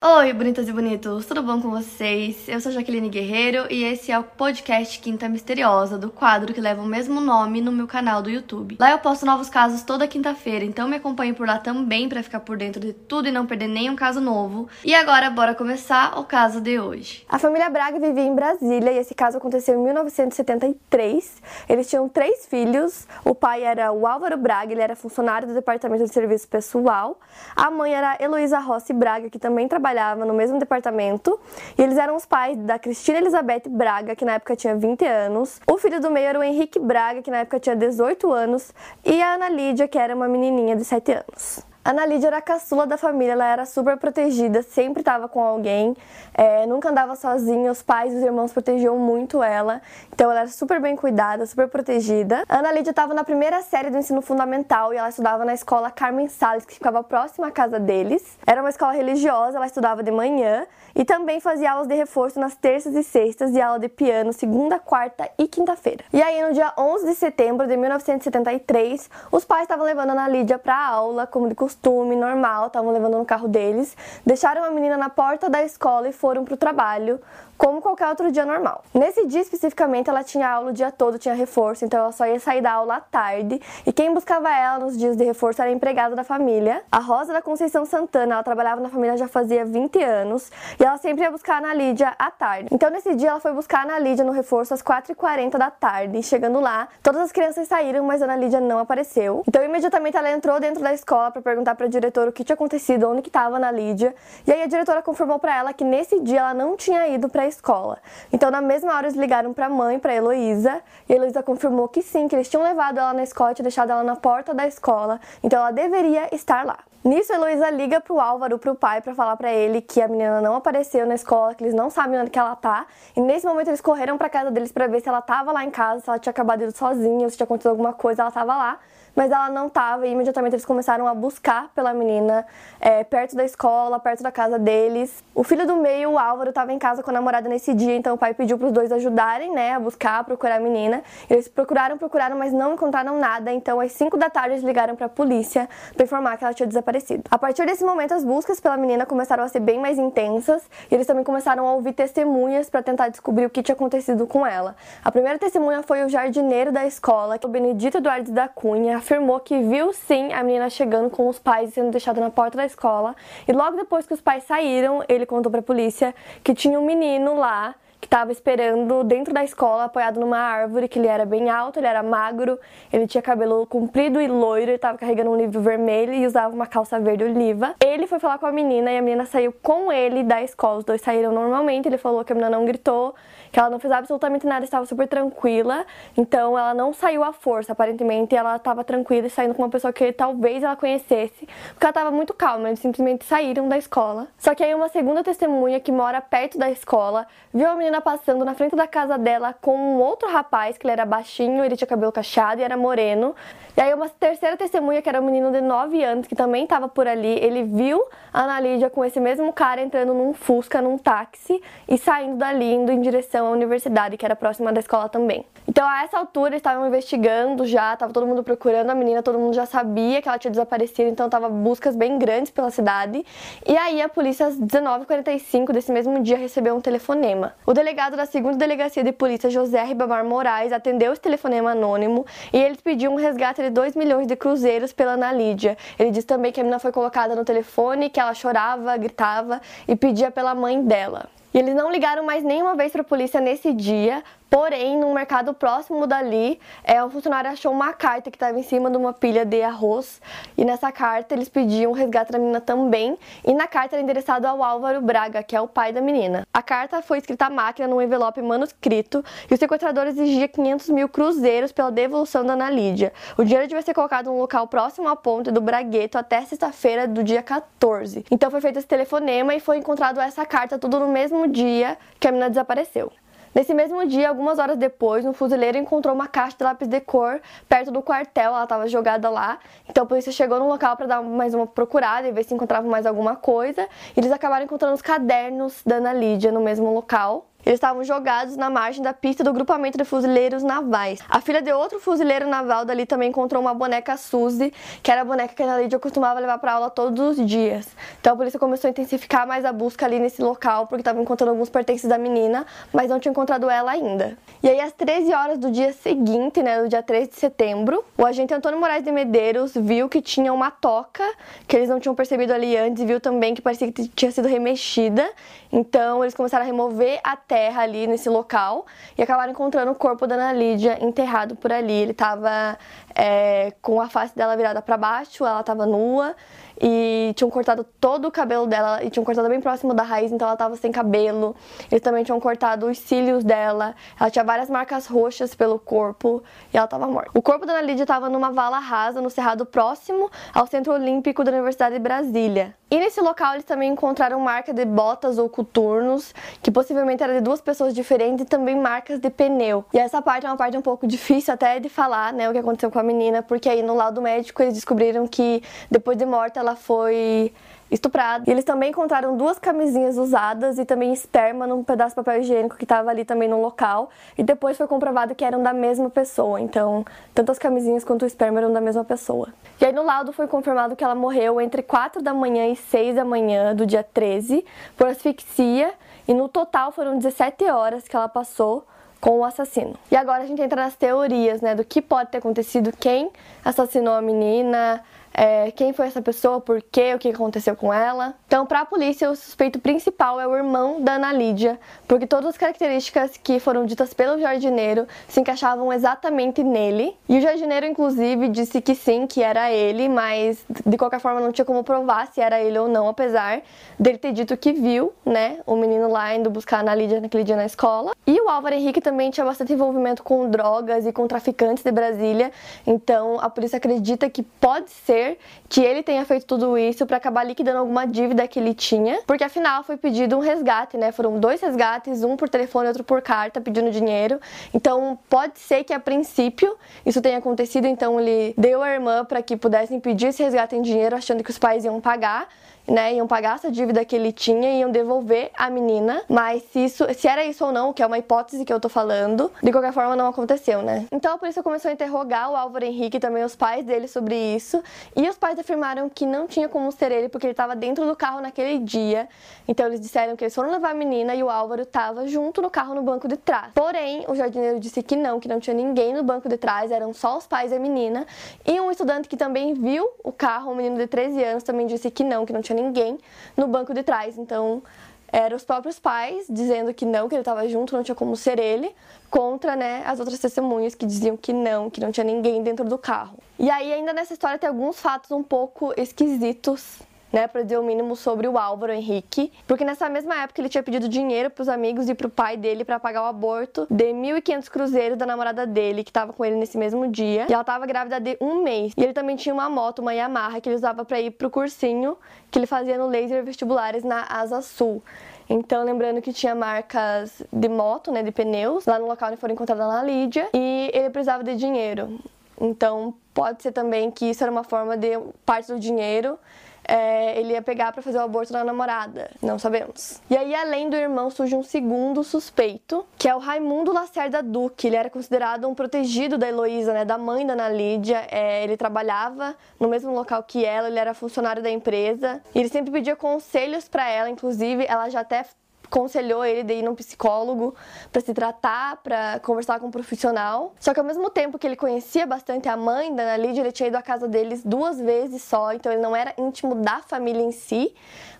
Oi, bonitas e bonitos, tudo bom com vocês? Eu sou Jaqueline Guerreiro e esse é o podcast Quinta Misteriosa, do quadro que leva o mesmo nome no meu canal do YouTube. Lá eu posto novos casos toda quinta-feira, então me acompanhe por lá também para ficar por dentro de tudo e não perder nenhum caso novo. E agora, bora começar o caso de hoje. A família Braga vivia em Brasília e esse caso aconteceu em 1973. Eles tinham três filhos. O pai era o Álvaro Braga, ele era funcionário do Departamento de Serviço Pessoal. A mãe era Heloísa Rossi Braga, que também trabalhava trabalhava no mesmo departamento e eles eram os pais da Cristina Elizabeth Braga, que na época tinha 20 anos. O filho do meio era o Henrique Braga, que na época tinha 18 anos, e a Ana Lídia, que era uma menininha de 7 anos. Ana Lídia era a caçula da família, ela era super protegida, sempre estava com alguém, é, nunca andava sozinha, os pais e os irmãos protegiam muito ela, então ela era super bem cuidada, super protegida. A Ana Lídia estava na primeira série do ensino fundamental e ela estudava na escola Carmen Salles, que ficava próxima à casa deles. Era uma escola religiosa, ela estudava de manhã e também fazia aulas de reforço nas terças e sextas e aula de piano segunda, quarta e quinta-feira. E aí, no dia 11 de setembro de 1973, os pais estavam levando a Ana Lídia para aula, como de costume costume, normal, estavam levando no carro deles, deixaram a menina na porta da escola e foram pro trabalho, como qualquer outro dia normal. Nesse dia especificamente, ela tinha aula o dia todo, tinha reforço, então ela só ia sair da aula à tarde, e quem buscava ela nos dias de reforço era a empregada da família. A Rosa da Conceição Santana, ela trabalhava na família já fazia 20 anos, e ela sempre ia buscar a Ana Lídia à tarde. Então nesse dia ela foi buscar a Ana Lídia no reforço às 4h40 da tarde, chegando lá, todas as crianças saíram, mas a Ana Lídia não apareceu. Então imediatamente ela entrou dentro da escola para perguntar para a diretora o que tinha acontecido, onde que estava a Ana Lídia, e aí a diretora confirmou para ela que nesse dia ela não tinha ido para escola. Então, na mesma hora, eles ligaram para a mãe, para Heloísa, e a Heloísa confirmou que sim, que eles tinham levado ela na escola, tinham deixado ela na porta da escola, então ela deveria estar lá. Nisso, a Heloísa liga pro Álvaro, pro pai, para falar para ele que a menina não apareceu na escola, que eles não sabem onde que ela tá. E nesse momento eles correram para casa deles para ver se ela tava lá em casa, se ela tinha acabado de ir sozinha, se tinha acontecido alguma coisa, ela tava lá mas ela não estava e imediatamente eles começaram a buscar pela menina é, perto da escola, perto da casa deles. O filho do meio, o Álvaro, estava em casa com a namorada nesse dia, então o pai pediu para os dois ajudarem, né, a buscar, a procurar a menina. Eles procuraram, procuraram, mas não encontraram nada, então às 5 da tarde eles ligaram para a polícia para informar que ela tinha desaparecido. A partir desse momento, as buscas pela menina começaram a ser bem mais intensas e eles também começaram a ouvir testemunhas para tentar descobrir o que tinha acontecido com ela. A primeira testemunha foi o jardineiro da escola, o Benedito Eduardo da Cunha, afirmou que viu sim a menina chegando com os pais sendo deixada na porta da escola. E logo depois que os pais saíram, ele contou para a polícia que tinha um menino lá que estava esperando dentro da escola, apoiado numa árvore, que ele era bem alto, ele era magro, ele tinha cabelo comprido e loiro, ele estava carregando um livro vermelho e usava uma calça verde oliva. Ele foi falar com a menina e a menina saiu com ele da escola. Os dois saíram normalmente, ele falou que a menina não gritou, que ela não fez absolutamente nada, estava super tranquila. Então ela não saiu à força, aparentemente ela estava tranquila e saindo com uma pessoa que talvez ela conhecesse, porque ela estava muito calma, eles simplesmente saíram da escola. Só que aí uma segunda testemunha que mora perto da escola viu a menina passando na frente da casa dela com um outro rapaz, que ele era baixinho, ele tinha cabelo cacheado e era moreno. E aí uma terceira testemunha, que era um menino de 9 anos, que também estava por ali, ele viu a Ana Lídia com esse mesmo cara entrando num Fusca, num táxi, e saindo dali, indo em direção à universidade, que era próxima da escola também. Então, a essa altura, estavam investigando já, tava todo mundo procurando a menina, todo mundo já sabia que ela tinha desaparecido, então tava buscas bem grandes pela cidade. E aí, a polícia, às 19h45 desse mesmo dia, recebeu um telefonema. O delegado da segunda delegacia de polícia, José Ribamar Moraes, atendeu esse telefonema anônimo e eles pediam um resgate de 2 milhões de cruzeiros pela Ana Lídia. Ele disse também que a menina foi colocada no telefone, que ela chorava, gritava e pedia pela mãe dela. E eles não ligaram mais nenhuma vez para a polícia nesse dia, Porém, no mercado próximo dali, é, um funcionário achou uma carta que estava em cima de uma pilha de arroz. E nessa carta eles pediam o resgate da menina também. E na carta era endereçado ao Álvaro Braga, que é o pai da menina. A carta foi escrita à máquina num envelope manuscrito e o sequestrador exigia 500 mil cruzeiros pela devolução da Ana Lídia. O dinheiro devia ser colocado num local próximo à ponte do Bragueto até sexta-feira do dia 14. Então foi feito esse telefonema e foi encontrado essa carta tudo no mesmo dia que a menina desapareceu. Nesse mesmo dia, algumas horas depois, um fuzileiro encontrou uma caixa de lápis de cor perto do quartel, ela estava jogada lá. Então a polícia chegou no local para dar mais uma procurada e ver se encontrava mais alguma coisa. E eles acabaram encontrando os cadernos da Ana Lídia no mesmo local. Eles estavam jogados na margem da pista do grupamento de fuzileiros navais. A filha de outro fuzileiro naval dali também encontrou uma boneca Suzy, que era a boneca que a Lídia costumava levar para aula todos os dias. Então a polícia começou a intensificar mais a busca ali nesse local, porque estava encontrando alguns pertences da menina, mas não tinha encontrado ela ainda. E aí, às 13 horas do dia seguinte, né, do dia 3 de setembro, o agente Antônio Moraes de Medeiros viu que tinha uma toca, que eles não tinham percebido ali antes, e viu também que parecia que tinha sido remexida. Então, eles começaram a remover a terra ali nesse local e acabaram encontrando o corpo da Ana Lídia enterrado por ali. Ele estava é, com a face dela virada para baixo, ela estava nua e tinham cortado todo o cabelo dela e tinham cortado bem próximo da raiz, então ela tava sem cabelo. Eles também tinham cortado os cílios dela. Ela tinha várias marcas roxas pelo corpo e ela tava morta. O corpo da Ana Lídia tava numa vala rasa no cerrado próximo ao Centro Olímpico da Universidade de Brasília. E nesse local eles também encontraram marca de botas ou coturnos, que possivelmente era de duas pessoas diferentes, e também marcas de pneu. E essa parte é uma parte um pouco difícil até de falar, né, o que aconteceu com a menina, porque aí no laudo médico eles descobriram que depois de morta ela foi estuprada. E eles também encontraram duas camisinhas usadas e também esperma num pedaço de papel higiênico que estava ali também no local. E depois foi comprovado que eram da mesma pessoa. Então, tanto as camisinhas quanto o esperma eram da mesma pessoa. E aí no laudo foi confirmado que ela morreu entre 4 da manhã e 6 da manhã do dia 13 por asfixia. E no total foram 17 horas que ela passou com o assassino. E agora a gente entra nas teorias, né, do que pode ter acontecido, quem assassinou a menina, é, quem foi essa pessoa, por quê, o que aconteceu com ela. Então, para a polícia, o suspeito principal é o irmão da Ana Lídia, porque todas as características que foram ditas pelo jardineiro se encaixavam exatamente nele. E o jardineiro, inclusive, disse que sim, que era ele, mas de qualquer forma não tinha como provar se era ele ou não, apesar dele ter dito que viu, né, o menino lá indo buscar a Ana Lídia naquele dia na escola. E o Álvaro Henrique também tinha bastante envolvimento com drogas e com traficantes de Brasília, então a polícia acredita que pode ser ser que ele tenha feito tudo isso para acabar liquidando alguma dívida que ele tinha, porque afinal foi pedido um resgate, né? Foram dois resgates, um por telefone outro por carta, pedindo dinheiro. Então pode ser que a princípio isso tenha acontecido, então ele deu a irmã para que pudessem pedir esse resgate em dinheiro, achando que os pais iam pagar né, iam pagar essa dívida que ele tinha e iam devolver a menina, mas se isso, se era isso ou não, que é uma hipótese que eu tô falando, de qualquer forma não aconteceu, né? Então a polícia começou a interrogar o Álvaro Henrique e também os pais dele sobre isso, e os pais afirmaram que não tinha como ser ele porque ele estava dentro do carro naquele dia. Então eles disseram que eles foram levar a menina e o Álvaro estava junto no carro no banco de trás. Porém, o jardineiro disse que não, que não tinha ninguém no banco de trás, eram só os pais e a menina. E um estudante que também viu o carro, um menino de 13 anos, também disse que não, que não tinha ninguém no banco de trás. Então, eram os próprios pais dizendo que não, que ele estava junto, não tinha como ser ele, contra né, as outras testemunhas que diziam que não, que não tinha ninguém dentro do carro. E aí, ainda nessa história, tem alguns fatos um pouco esquisitos né, para dizer o mínimo sobre o Álvaro Henrique, porque nessa mesma época ele tinha pedido dinheiro para os amigos e para o pai dele para pagar o aborto de 1.500 cruzeiros da namorada dele, que estava com ele nesse mesmo dia, e ela estava grávida de um mês. E ele também tinha uma moto, uma Yamaha, que ele usava para ir pro cursinho que ele fazia no laser vestibulares na Asa Sul. Então, lembrando que tinha marcas de moto, né, de pneus, lá no local onde foram encontradas na Lídia, e ele precisava de dinheiro. Então, pode ser também que isso era uma forma de parte do dinheiro é, ele ia pegar para fazer o aborto da namorada. Não sabemos. E aí, além do irmão, surge um segundo suspeito, que é o Raimundo Lacerda Duque. Ele era considerado um protegido da Heloísa, né, da mãe da Ana Lídia. É, ele trabalhava no mesmo local que ela, ele era funcionário da empresa. E ele sempre pedia conselhos para ela, inclusive, ela já até conselhou ele de ir num psicólogo para se tratar, para conversar com um profissional. Só que ao mesmo tempo que ele conhecia bastante a mãe da Ana Lídia, ele tinha ido à casa deles duas vezes só, então ele não era íntimo da família em si,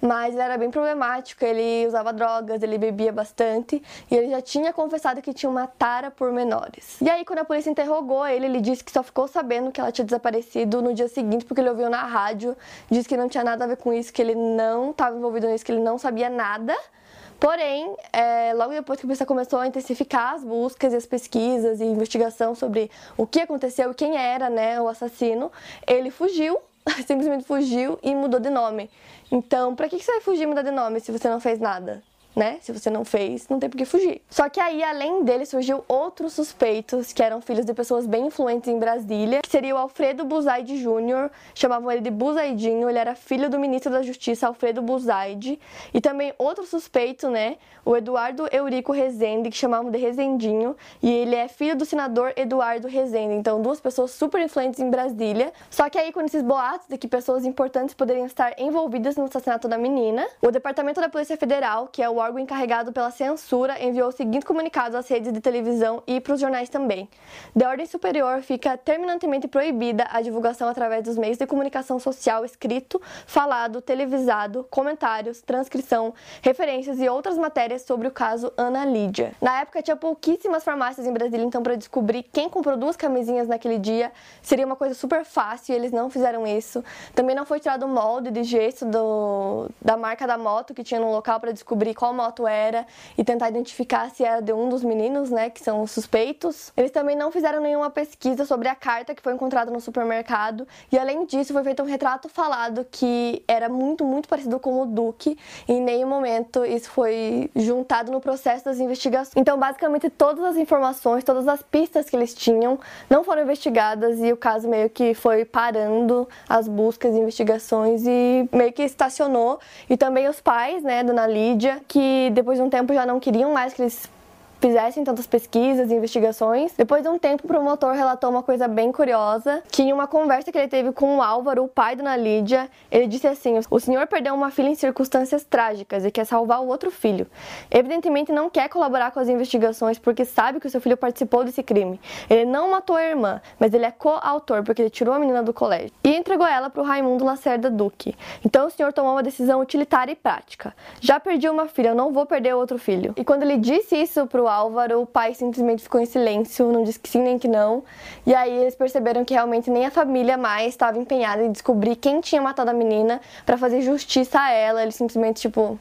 mas ele era bem problemático, ele usava drogas, ele bebia bastante e ele já tinha confessado que tinha uma tara por menores. E aí quando a polícia interrogou ele, ele disse que só ficou sabendo que ela tinha desaparecido no dia seguinte porque ele ouviu na rádio, disse que não tinha nada a ver com isso, que ele não estava envolvido nisso, que ele não sabia nada. Porém, é, logo depois que a polícia começou a intensificar as buscas e as pesquisas e investigação sobre o que aconteceu e quem era né, o assassino, ele fugiu, simplesmente fugiu e mudou de nome. Então, pra que você vai fugir e mudar de nome se você não fez nada? Né? Se você não fez, não tem por que fugir. Só que aí, além dele, surgiu outros suspeitos que eram filhos de pessoas bem influentes em Brasília, que seria o Alfredo Buzaide Jr., chamavam ele de Buzaidinho, ele era filho do ministro da Justiça, Alfredo Buzaide, e também outro suspeito, né? O Eduardo Eurico Rezende, que chamavam de Rezendinho, e ele é filho do senador Eduardo Rezende. Então, duas pessoas super influentes em Brasília. Só que aí, com esses boatos de que pessoas importantes poderiam estar envolvidas no assassinato da menina, o Departamento da Polícia Federal, que é o órgão encarregado pela censura, enviou o seguinte comunicado às redes de televisão e para os jornais também. De ordem superior, fica terminantemente proibida a divulgação através dos meios de comunicação social escrito, falado, televisado, comentários, transcrição, referências e outras matérias sobre o caso Ana Lídia. Na época, tinha pouquíssimas farmácias em Brasília, então para descobrir quem comprou duas camisinhas naquele dia seria uma coisa super fácil e eles não fizeram isso. Também não foi tirado o molde de gesso do, da marca da moto que tinha no local para descobrir qual moto era e tentar identificar se era de um dos meninos, né, que são os suspeitos. Eles também não fizeram nenhuma pesquisa sobre a carta que foi encontrada no supermercado e além disso foi feito um retrato falado que era muito, muito parecido com o Duque e em nenhum momento isso foi juntado no processo das investigações. Então, basicamente todas as informações, todas as pistas que eles tinham não foram investigadas e o caso meio que foi parando as buscas e investigações e meio que estacionou e também os pais, né, Dona Lídia, que depois de um tempo já não queriam mais que eles fizessem tantas pesquisas e investigações. Depois de um tempo, o promotor relatou uma coisa bem curiosa, que em uma conversa que ele teve com o Álvaro, o pai da Ana Lídia, ele disse assim: "O senhor perdeu uma filha em circunstâncias trágicas e quer salvar o outro filho. Evidentemente não quer colaborar com as investigações porque sabe que o seu filho participou desse crime. Ele não matou a irmã, mas ele é coautor porque ele tirou a menina do colégio e entregou ela para o Raimundo Lacerda Duque. Então o senhor tomou uma decisão utilitária e prática. Já perdi uma filha, eu não vou perder outro filho." E quando ele disse isso pro Álvaro, o pai simplesmente ficou em silêncio, não disse que sim nem que não. E aí eles perceberam que realmente nem a família mais estava empenhada em descobrir quem tinha matado a menina para fazer justiça a ela. Eles simplesmente, tipo,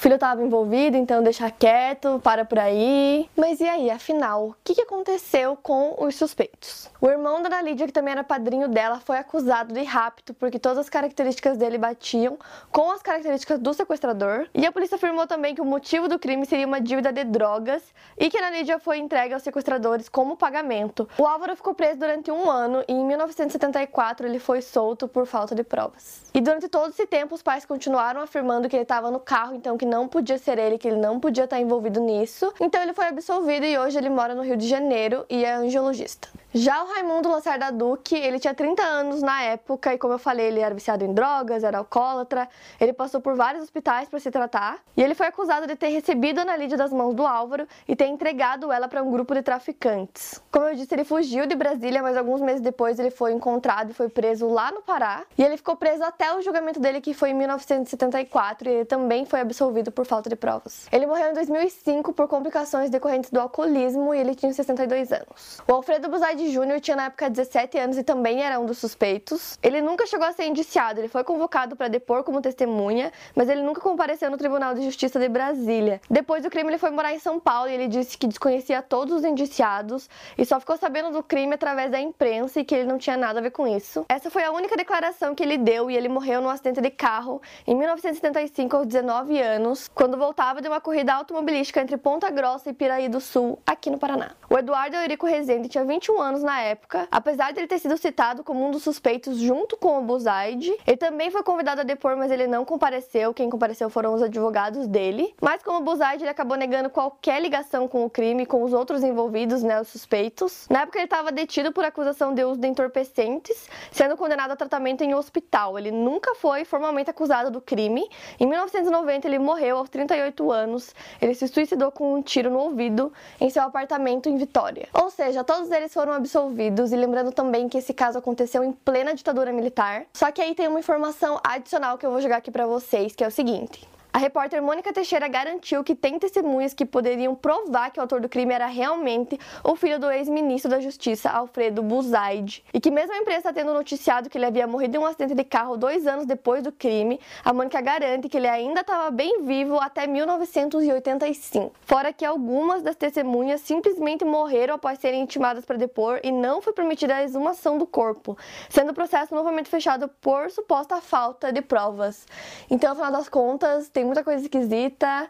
o filho estava envolvido, então deixa quieto, para por aí. Mas e aí, afinal, o que, aconteceu com os suspeitos? O irmão da Ana Lídia, que também era padrinho dela, foi acusado de rapto porque todas as características dele batiam com as características do sequestrador. E a polícia afirmou também que o motivo do crime seria uma dívida de drogas e que a Ana Lídia foi entregue aos sequestradores como pagamento. O Álvaro ficou preso durante um ano e em 1974 ele foi solto por falta de provas. E durante todo esse tempo os pais continuaram afirmando que ele estava no carro, então que não podia ser ele, que ele não podia estar envolvido nisso. Então ele foi absolvido e hoje ele mora no Rio de Janeiro e é angiologista. Já o Raimundo Lacerda Duque, ele tinha 30 anos na época e como eu falei, ele era viciado em drogas, era alcoólatra, ele passou por vários hospitais para se tratar e ele foi acusado de ter recebido a Ana Lídia das mãos do Álvaro e ter entregado ela para um grupo de traficantes. Como eu disse, ele fugiu de Brasília, mas alguns meses depois ele foi encontrado e foi preso lá no Pará e ele ficou preso até o julgamento dele que foi em 1974 e ele também foi absolvido por falta de provas. Ele morreu em 2005 por complicações decorrentes do alcoolismo e ele tinha 62 anos. O Alfredo Buzaide Júnior tinha na época 17 anos e também era um dos suspeitos. Ele nunca chegou a ser indiciado, ele foi convocado para depor como testemunha, mas ele nunca compareceu no Tribunal de Justiça de Brasília. Depois do crime, ele foi morar em São Paulo e ele disse que desconhecia todos os indiciados e só ficou sabendo do crime através da imprensa e que ele não tinha nada a ver com isso. Essa foi a única declaração que ele deu e ele morreu num acidente de carro em 1975 aos 19 anos, quando voltava de uma corrida automobilística entre Ponta Grossa e Piraí do Sul, aqui no Paraná. O Eduardo Eurico Rezende tinha 21 anos na época, apesar de ele ter sido citado como um dos suspeitos junto com o Buzaide. Ele também foi convidado a depor, mas ele não compareceu. Quem compareceu foram os advogados dele. Mas como o Buzaide, ele acabou negando qualquer ligação com o crime, com os outros envolvidos, né, os suspeitos. Na época ele estava detido por acusação de uso de entorpecentes, sendo condenado a tratamento em hospital. Ele nunca foi formalmente acusado do crime. Em 1990 ele morreu aos 38 anos. Ele se suicidou com um tiro no ouvido em seu apartamento em Vitória. Ou seja, todos eles foram absolvidos e lembrando também que esse caso aconteceu em plena ditadura militar. Só que aí tem uma informação adicional que eu vou jogar aqui para vocês, que é o seguinte: a repórter Mônica Teixeira garantiu que tem testemunhas que poderiam provar que o autor do crime era realmente o filho do ex-ministro da Justiça, Alfredo Buzaide. E que mesmo a imprensa tendo noticiado que ele havia morrido em um acidente de carro dois anos depois do crime, a Mônica garante que ele ainda estava bem vivo até 1985. Fora que algumas das testemunhas simplesmente morreram após serem intimadas para depor e não foi permitida a exumação do corpo, sendo o processo novamente fechado por suposta falta de provas. Então, afinal das contas, tem muita coisa esquisita.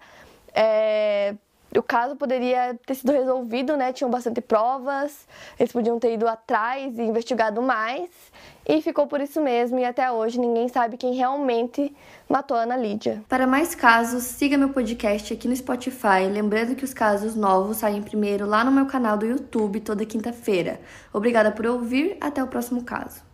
É, o caso poderia ter sido resolvido, né? Tinham bastante provas, eles podiam ter ido atrás e investigado mais. E ficou por isso mesmo, e até hoje ninguém sabe quem realmente matou a Ana Lídia. Para mais casos, siga meu podcast aqui no Spotify. Lembrando que os casos novos saem primeiro lá no meu canal do YouTube toda quinta-feira. Obrigada por ouvir, até o próximo caso.